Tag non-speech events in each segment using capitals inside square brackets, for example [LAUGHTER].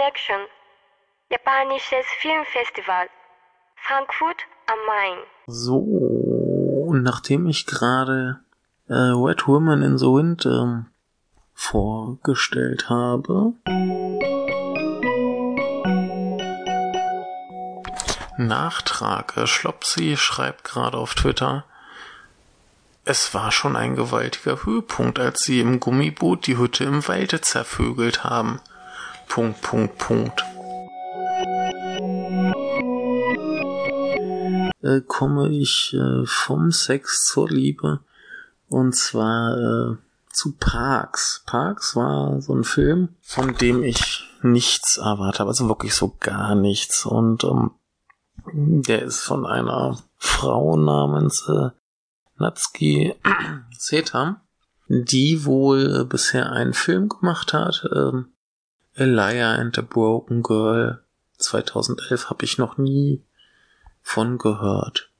Connection, japanisches Filmfestival, Frankfurt am Main. So, nachdem ich gerade äh, Wet Woman in the Wind ähm, vorgestellt habe, Nachtrag. Schlopsy schreibt gerade auf Twitter, es war schon ein gewaltiger Höhepunkt, als sie im Gummiboot die Hütte im Walde zervögelt haben. Punkt, Punkt, Punkt. Äh, komme ich äh, vom Sex zur Liebe und zwar äh, zu Parks. Parks war so ein Film, von dem ich nichts erwartet habe, also wirklich so gar nichts und ähm, der ist von einer Frau namens äh, Natsuki Setam, die wohl bisher einen Film gemacht hat. Ähm, Elia and the Broken Girl 2011 habe ich noch nie von gehört.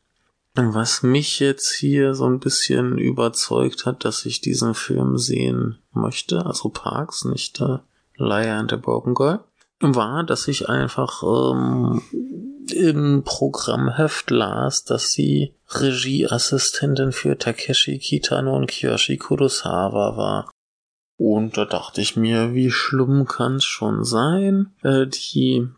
Was mich jetzt hier so ein bisschen überzeugt hat, dass ich diesen Film sehen möchte, also Parks, nicht äh, Liar and the Broken Girl, war, dass ich einfach ähm, im Programmheft las, dass sie Regieassistentin für Takeshi Kitano und Kiyoshi Kurosawa war. Und da dachte ich mir, wie schlimm kann's schon sein? Äh, die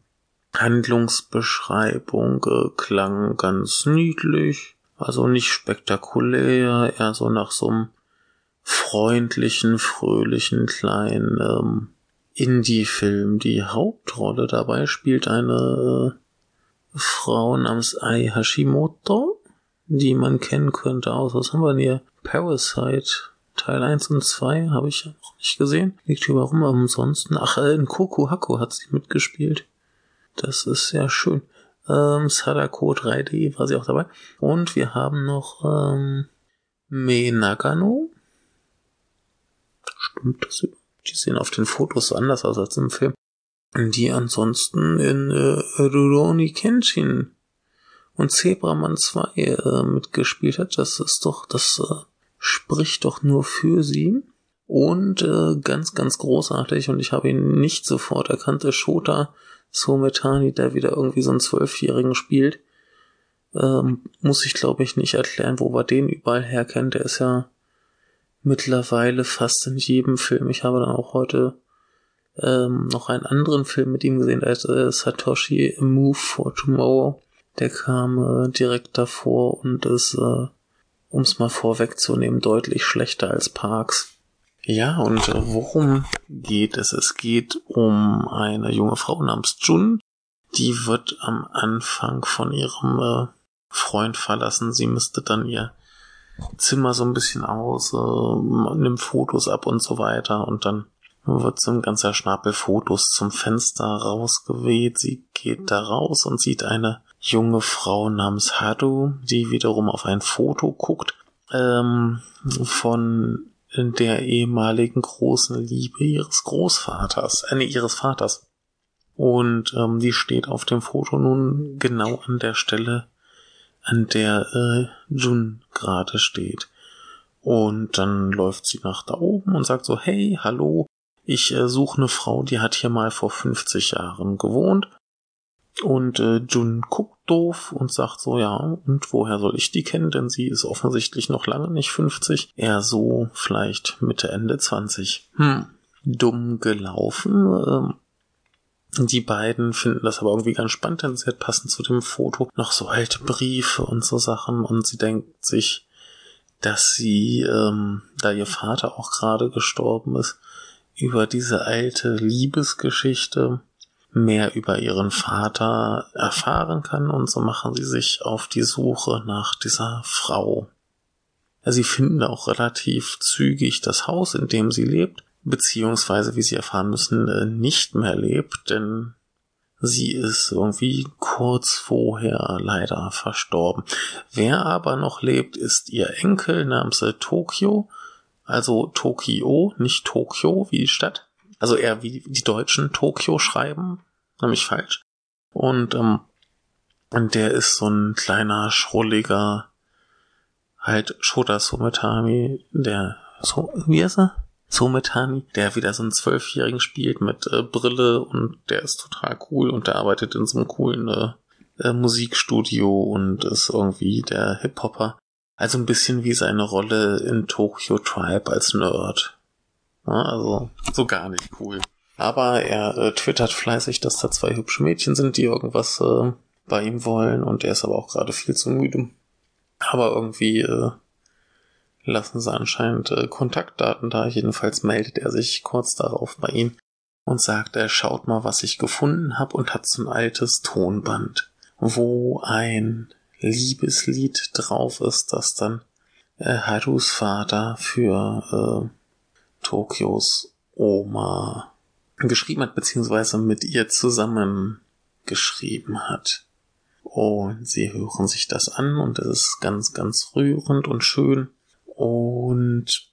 Handlungsbeschreibung äh, klang ganz niedlich, also nicht spektakulär, eher so nach so einem freundlichen, fröhlichen kleinen ähm, Indie-Film. Die Hauptrolle dabei spielt eine äh, Frau namens Ai Hashimoto, die man kennen könnte aus, was haben wir denn hier? Parasite, Teil 1 und 2, habe ich ja noch nicht gesehen. Liegt hier warum ansonsten? Ach, äh, in Koku hat sie mitgespielt. Das ist sehr schön. Ähm, Sadako 3D war sie auch dabei. Und wir haben noch ähm, Me Nagano. Stimmt das überhaupt? Die sehen auf den Fotos so anders aus als im Film die ansonsten in äh, Rurouni Kenshin und Zebraman 2 äh, mitgespielt hat. Das ist doch, das äh, spricht doch nur für sie. Und äh, ganz, ganz großartig, und ich habe ihn nicht sofort erkannt, der Shota Sometani, der wieder irgendwie so einen Zwölfjährigen spielt. Ähm, muss ich, glaube ich, nicht erklären, wo wir den überall herkennen. Der ist ja mittlerweile fast in jedem Film. Ich habe dann auch heute ähm, noch einen anderen Film mit ihm gesehen, der ist äh, Satoshi Move for Tomorrow. Der kam äh, direkt davor und ist, äh, um es mal vorwegzunehmen, deutlich schlechter als Parks. Ja, und äh, worum geht es? Es geht um eine junge Frau namens Jun. Die wird am Anfang von ihrem äh, Freund verlassen. Sie müsste dann ihr Zimmer so ein bisschen aus, äh, nimmt Fotos ab und so weiter und dann wird so ein ganzer Schnapel Fotos zum Fenster rausgeweht. Sie geht da raus und sieht eine junge Frau namens Hadu, die wiederum auf ein Foto guckt ähm, von der ehemaligen großen Liebe ihres Großvaters, äh, nee, ihres Vaters. Und ähm, die steht auf dem Foto nun genau an der Stelle, an der äh, Jun gerade steht. Und dann läuft sie nach da oben und sagt so, hey, hallo, ich äh, suche eine Frau, die hat hier mal vor 50 Jahren gewohnt. Und äh, Jun guckt doof und sagt so, ja, und woher soll ich die kennen? Denn sie ist offensichtlich noch lange nicht 50. Eher so vielleicht Mitte, Ende 20. Hm, dumm gelaufen. Ähm, die beiden finden das aber irgendwie ganz spannend, denn sie hat passend zu dem Foto noch so alte Briefe und so Sachen und sie denkt sich, dass sie, ähm, da ihr Vater auch gerade gestorben ist, über diese alte Liebesgeschichte mehr über ihren Vater erfahren kann und so machen sie sich auf die Suche nach dieser Frau. Sie finden auch relativ zügig das Haus, in dem sie lebt, beziehungsweise, wie sie erfahren müssen, äh, nicht mehr lebt, denn sie ist irgendwie kurz vorher leider verstorben. Wer aber noch lebt, ist ihr Enkel namens Tokio, also Tokio, nicht Tokio wie die Stadt. Also eher wie die Deutschen Tokio schreiben, nämlich falsch. Und, ähm, und der ist so ein kleiner, schrulliger, halt Shota Sumetami, der, so, wie ist er? Zometani, der wieder so einen Zwölfjährigen spielt mit äh, Brille und der ist total cool und der arbeitet in so einem coolen äh, äh, Musikstudio und ist irgendwie der Hip-Hopper. Also ein bisschen wie seine Rolle in Tokyo Tribe als Nerd. Also so gar nicht cool. Aber er äh, twittert fleißig, dass da zwei hübsche Mädchen sind, die irgendwas äh, bei ihm wollen und er ist aber auch gerade viel zu müde. Aber irgendwie äh, lassen sie anscheinend äh, Kontaktdaten da. Jedenfalls meldet er sich kurz darauf bei ihm und sagt, er schaut mal, was ich gefunden habe und hat so ein altes Tonband, wo ein Liebeslied drauf ist, das dann äh, Harus Vater für äh, Tokios Oma geschrieben hat, beziehungsweise mit ihr zusammen geschrieben hat. Und sie hören sich das an und es ist ganz, ganz rührend und schön. Und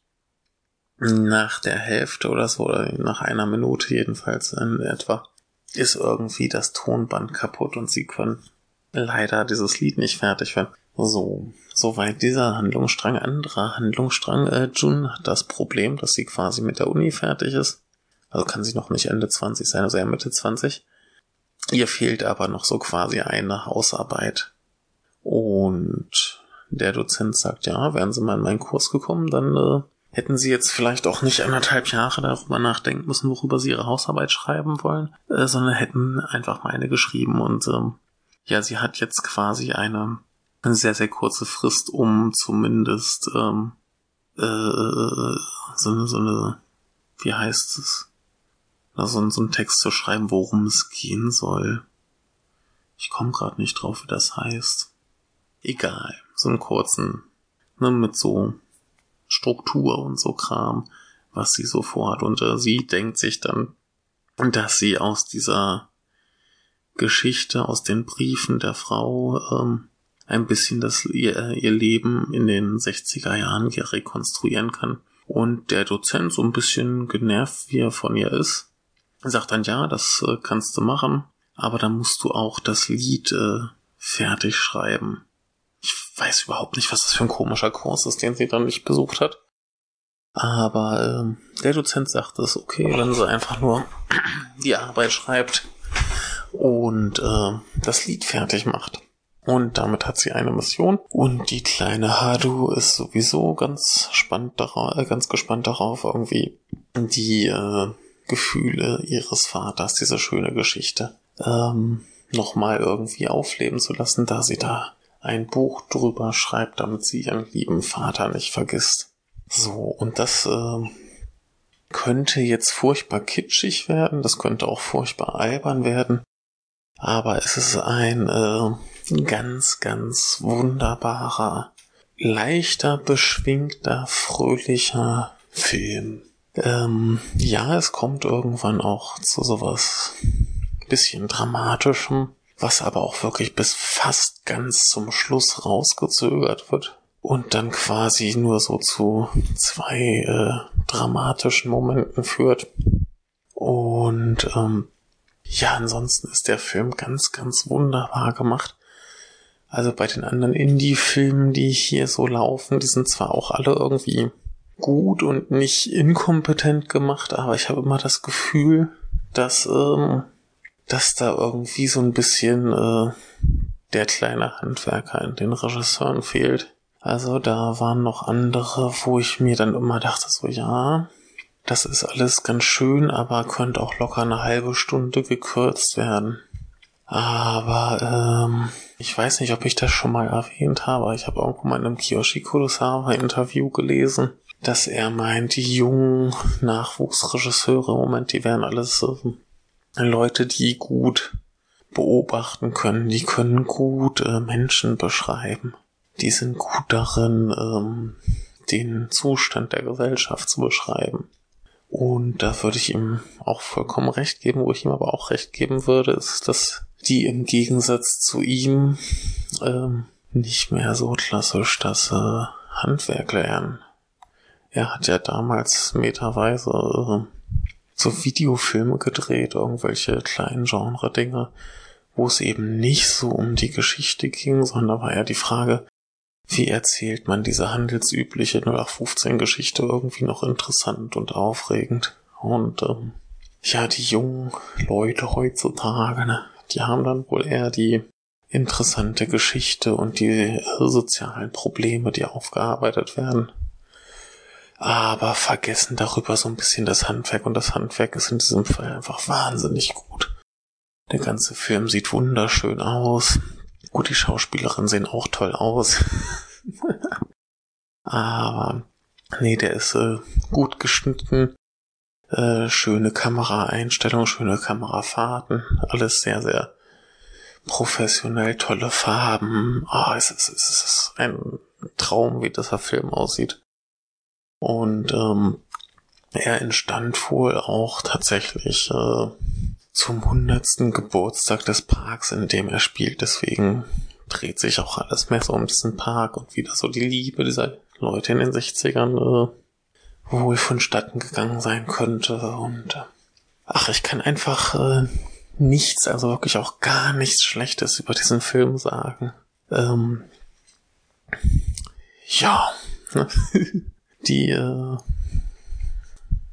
nach der Hälfte oder so, oder nach einer Minute jedenfalls in etwa, ist irgendwie das Tonband kaputt und sie können leider dieses Lied nicht fertig werden. So, soweit dieser Handlungsstrang. Anderer Handlungsstrang. Äh, Jun hat das Problem, dass sie quasi mit der Uni fertig ist. Also kann sie noch nicht Ende 20 sein, also eher Mitte 20. Ihr fehlt aber noch so quasi eine Hausarbeit. Und der Dozent sagt, ja, wären Sie mal in meinen Kurs gekommen, dann äh, hätten Sie jetzt vielleicht auch nicht anderthalb Jahre darüber nachdenken müssen, worüber Sie Ihre Hausarbeit schreiben wollen, äh, sondern hätten einfach mal eine geschrieben. Und ähm, ja, sie hat jetzt quasi eine, eine sehr, sehr kurze Frist, um zumindest ähm, äh, so eine, so eine, wie heißt es? so, so einen Text zu schreiben, worum es gehen soll. Ich komme gerade nicht drauf, wie das heißt. Egal, so einen kurzen, ne, mit so Struktur und so Kram, was sie so vorhat. Und äh, sie denkt sich dann, dass sie aus dieser Geschichte, aus den Briefen der Frau, ähm, ein bisschen das, ihr, äh, ihr Leben in den 60er Jahren rekonstruieren kann. Und der Dozent, so ein bisschen genervt, wie er von ihr ist, sagt dann, ja, das äh, kannst du machen, aber dann musst du auch das Lied äh, fertig schreiben. Ich weiß überhaupt nicht, was das für ein komischer Kurs ist, den sie dann nicht besucht hat. Aber äh, der Dozent sagt es okay, wenn sie einfach nur [CLEARS THROAT] die Arbeit schreibt und äh, das Lied fertig macht. Und damit hat sie eine Mission. Und die kleine Hadu ist sowieso ganz spannend darauf, äh, ganz gespannt darauf, irgendwie die äh, Gefühle ihres Vaters, diese schöne Geschichte, ähm, nochmal irgendwie aufleben zu lassen, da sie da ein Buch drüber schreibt, damit sie ihren lieben Vater nicht vergisst. So, und das äh, könnte jetzt furchtbar kitschig werden, das könnte auch furchtbar albern werden, aber es ist ein äh, ganz, ganz wunderbarer, leichter, beschwingter, fröhlicher Film. Ähm, ja, es kommt irgendwann auch zu sowas bisschen dramatischem, was aber auch wirklich bis fast ganz zum Schluss rausgezögert wird und dann quasi nur so zu zwei äh, dramatischen Momenten führt. Und ähm, ja, ansonsten ist der Film ganz, ganz wunderbar gemacht. Also bei den anderen Indie-Filmen, die hier so laufen, die sind zwar auch alle irgendwie gut und nicht inkompetent gemacht, aber ich habe immer das Gefühl, dass, ähm, dass da irgendwie so ein bisschen äh, der kleine Handwerker in den Regisseuren fehlt. Also da waren noch andere, wo ich mir dann immer dachte, so ja, das ist alles ganz schön, aber könnte auch locker eine halbe Stunde gekürzt werden. Aber ähm, ich weiß nicht, ob ich das schon mal erwähnt habe. Ich habe irgendwo mal in einem Kiyoshi Kurosawa Interview gelesen, dass er meint, die jungen Nachwuchsregisseure im Moment, die wären alles äh, Leute, die gut beobachten können, die können gut äh, Menschen beschreiben. Die sind gut darin, ähm, den Zustand der Gesellschaft zu beschreiben. Und da würde ich ihm auch vollkommen recht geben, wo ich ihm aber auch recht geben würde, ist, dass die im Gegensatz zu ihm ähm, nicht mehr so klassisch das äh, Handwerk lernen. Er hat ja damals meterweise äh, so Videofilme gedreht, irgendwelche kleinen Genre-Dinge, wo es eben nicht so um die Geschichte ging, sondern war ja die Frage, wie erzählt man diese handelsübliche 0815-Geschichte irgendwie noch interessant und aufregend. Und ähm, ja, die jungen Leute heutzutage, ne, die haben dann wohl eher die interessante Geschichte und die sozialen Probleme, die aufgearbeitet werden. Aber vergessen darüber so ein bisschen das Handwerk und das Handwerk ist in diesem Fall einfach wahnsinnig gut. Der ganze Film sieht wunderschön aus. Gut, die Schauspielerinnen sehen auch toll aus. [LAUGHS] Aber nee, der ist äh, gut geschnitten. Äh, schöne Kameraeinstellung, schöne Kamerafahrten. Alles sehr, sehr professionell, tolle Farben. Ah, oh, es, ist, es ist ein Traum, wie dieser Film aussieht. Und ähm, er entstand wohl auch tatsächlich äh, zum hundertsten Geburtstag des Parks, in dem er spielt. Deswegen dreht sich auch alles mehr so um diesen Park und wieder so die Liebe dieser Leute in den 60ern äh, wohl vonstatten gegangen sein könnte. Und äh, ach, ich kann einfach äh, nichts, also wirklich auch gar nichts Schlechtes über diesen Film sagen. Ähm, ja, [LAUGHS] die, äh,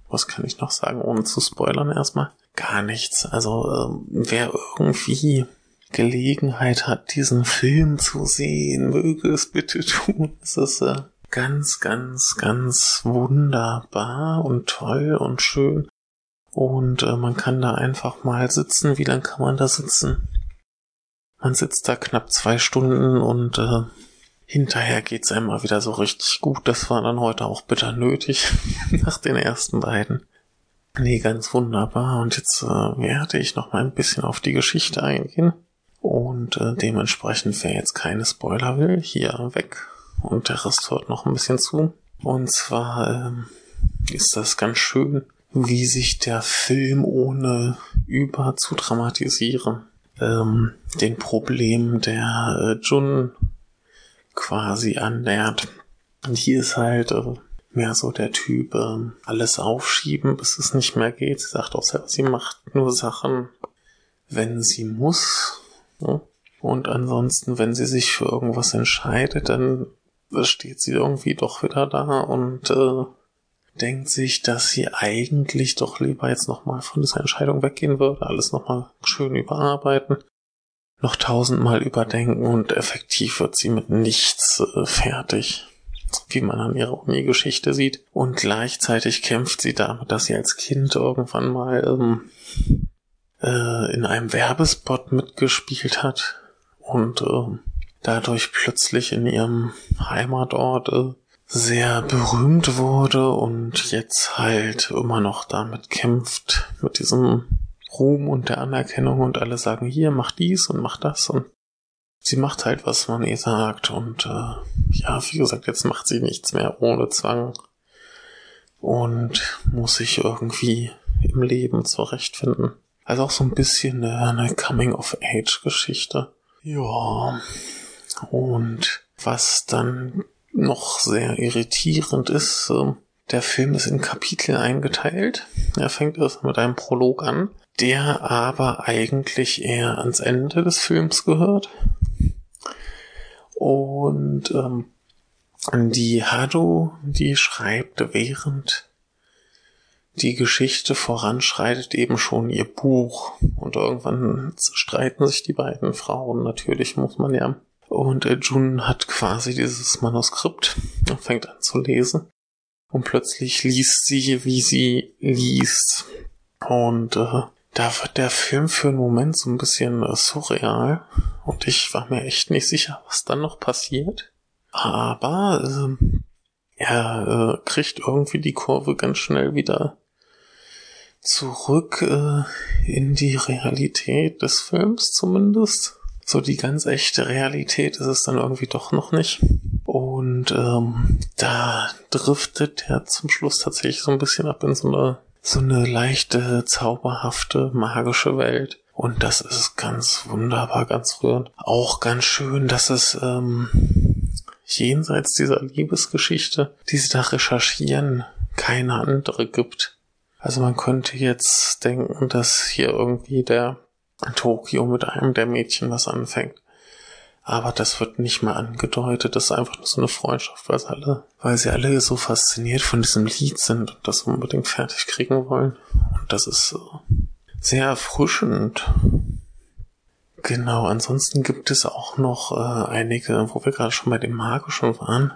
was kann ich noch sagen, ohne zu spoilern erstmal? Gar nichts. Also ähm, wer irgendwie Gelegenheit hat, diesen Film zu sehen, möge es bitte tun. Es ist äh, ganz, ganz, ganz wunderbar und toll und schön. Und äh, man kann da einfach mal sitzen. Wie lang kann man da sitzen? Man sitzt da knapp zwei Stunden und äh, hinterher geht's einem mal wieder so richtig gut. Das war dann heute auch bitter nötig [LAUGHS] nach den ersten beiden. Nee, ganz wunderbar. Und jetzt äh, werde ich noch mal ein bisschen auf die Geschichte eingehen. Und äh, dementsprechend, wer jetzt keine Spoiler will, hier weg. Und der Rest hört noch ein bisschen zu. Und zwar ähm, ist das ganz schön, wie sich der Film ohne über zu dramatisieren ähm, den Problemen der äh, Jun quasi annähert. Und hier ist halt äh, mehr so der Typ, äh, alles aufschieben, bis es nicht mehr geht. Sie sagt auch selber, sie macht nur Sachen, wenn sie muss und ansonsten, wenn sie sich für irgendwas entscheidet, dann steht sie irgendwie doch wieder da und äh, denkt sich, dass sie eigentlich doch lieber jetzt nochmal von dieser Entscheidung weggehen würde, alles nochmal schön überarbeiten, noch tausendmal überdenken und effektiv wird sie mit nichts äh, fertig, wie man an ihrer Uni-Geschichte sieht. Und gleichzeitig kämpft sie damit, dass sie als Kind irgendwann mal ähm, äh, in einem Werbespot mitgespielt hat und äh, dadurch plötzlich in ihrem Heimatort äh, sehr berühmt wurde und jetzt halt immer noch damit kämpft, mit diesem Ruhm und der Anerkennung und alle sagen, hier, mach dies und mach das und sie macht halt, was man ihr sagt und äh, ja, wie gesagt, jetzt macht sie nichts mehr ohne Zwang und muss sich irgendwie im Leben zurechtfinden. Also auch so ein bisschen eine Coming-of-Age-Geschichte. Ja. Und was dann noch sehr irritierend ist, der Film ist in Kapitel eingeteilt. Er fängt erst mit einem Prolog an, der aber eigentlich eher ans Ende des Films gehört. Und ähm, die Hado, die schreibt während die Geschichte voranschreitet eben schon ihr Buch und irgendwann streiten sich die beiden Frauen natürlich, muss man ja. Und Jun hat quasi dieses Manuskript und fängt an zu lesen. Und plötzlich liest sie, wie sie liest. Und äh, da wird der Film für einen Moment so ein bisschen äh, surreal. Und ich war mir echt nicht sicher, was dann noch passiert. Aber äh, er äh, kriegt irgendwie die Kurve ganz schnell wieder zurück äh, in die Realität des Films zumindest. So die ganz echte Realität ist es dann irgendwie doch noch nicht. Und ähm, da driftet er zum Schluss tatsächlich so ein bisschen ab in so eine so eine leichte, zauberhafte, magische Welt. Und das ist ganz wunderbar, ganz rührend. Auch ganz schön, dass es ähm, jenseits dieser Liebesgeschichte, die sie da recherchieren, keine andere gibt also man könnte jetzt denken, dass hier irgendwie der Tokio mit einem der Mädchen was anfängt. Aber das wird nicht mal angedeutet. Das ist einfach nur so eine Freundschaft, weil sie alle, weil sie alle so fasziniert von diesem Lied sind und das unbedingt fertig kriegen wollen. Und das ist sehr erfrischend. Genau, ansonsten gibt es auch noch äh, einige, wo wir gerade schon bei dem Magischen waren,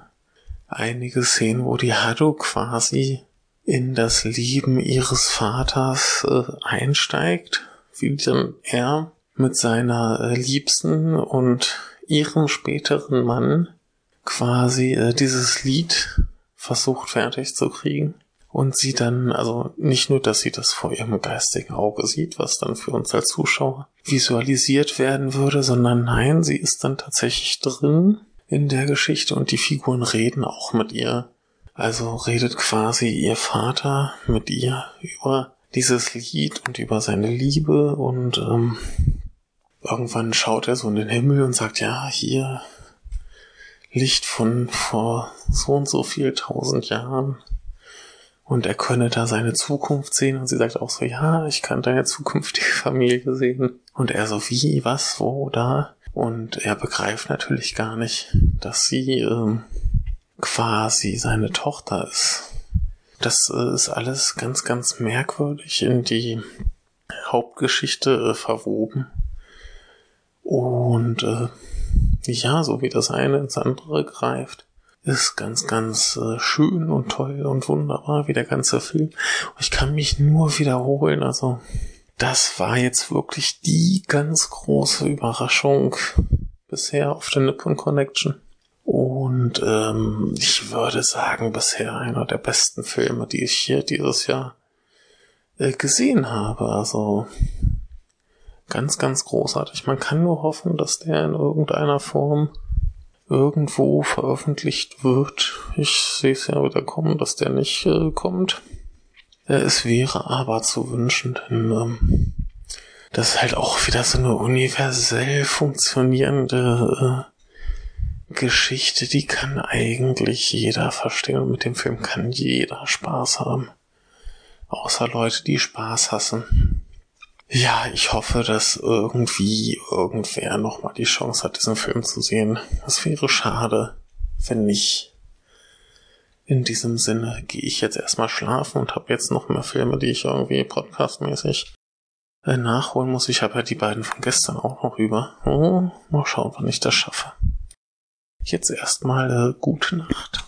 einige Szenen, wo die Hado quasi in das Leben ihres Vaters äh, einsteigt, wie dann er mit seiner äh, Liebsten und ihrem späteren Mann quasi äh, dieses Lied versucht fertig zu kriegen. Und sie dann, also nicht nur, dass sie das vor ihrem geistigen Auge sieht, was dann für uns als Zuschauer visualisiert werden würde, sondern nein, sie ist dann tatsächlich drin in der Geschichte und die Figuren reden auch mit ihr also redet quasi ihr Vater mit ihr über dieses Lied und über seine Liebe und ähm, irgendwann schaut er so in den Himmel und sagt, ja, hier Licht von vor so und so viel tausend Jahren. Und er könne da seine Zukunft sehen und sie sagt auch so, ja, ich kann deine zukünftige Familie sehen. Und er so, wie, was, wo, da? Und er begreift natürlich gar nicht, dass sie ähm, quasi seine Tochter ist. Das äh, ist alles ganz, ganz merkwürdig in die Hauptgeschichte äh, verwoben. Und äh, ja, so wie das eine ins andere greift, ist ganz, ganz äh, schön und toll und wunderbar, wie der ganze Film. Ich kann mich nur wiederholen, also das war jetzt wirklich die ganz große Überraschung bisher auf der Nippon Connection. Und ähm, ich würde sagen, bisher einer der besten Filme, die ich hier dieses Jahr äh, gesehen habe. Also ganz, ganz großartig. Man kann nur hoffen, dass der in irgendeiner Form irgendwo veröffentlicht wird. Ich sehe es ja wieder kommen, dass der nicht äh, kommt. Äh, es wäre aber zu wünschen, denn ähm, das ist halt auch wieder so eine universell funktionierende äh, Geschichte, die kann eigentlich jeder verstehen und mit dem Film kann jeder Spaß haben. Außer Leute, die Spaß hassen. Ja, ich hoffe, dass irgendwie irgendwer nochmal die Chance hat, diesen Film zu sehen. Es wäre schade, wenn nicht. In diesem Sinne gehe ich jetzt erstmal schlafen und habe jetzt noch mehr Filme, die ich irgendwie podcastmäßig äh, nachholen muss. Ich habe ja die beiden von gestern auch noch über. Oh, mal schauen, wann ich das schaffe. Jetzt erstmal äh, gute Nacht.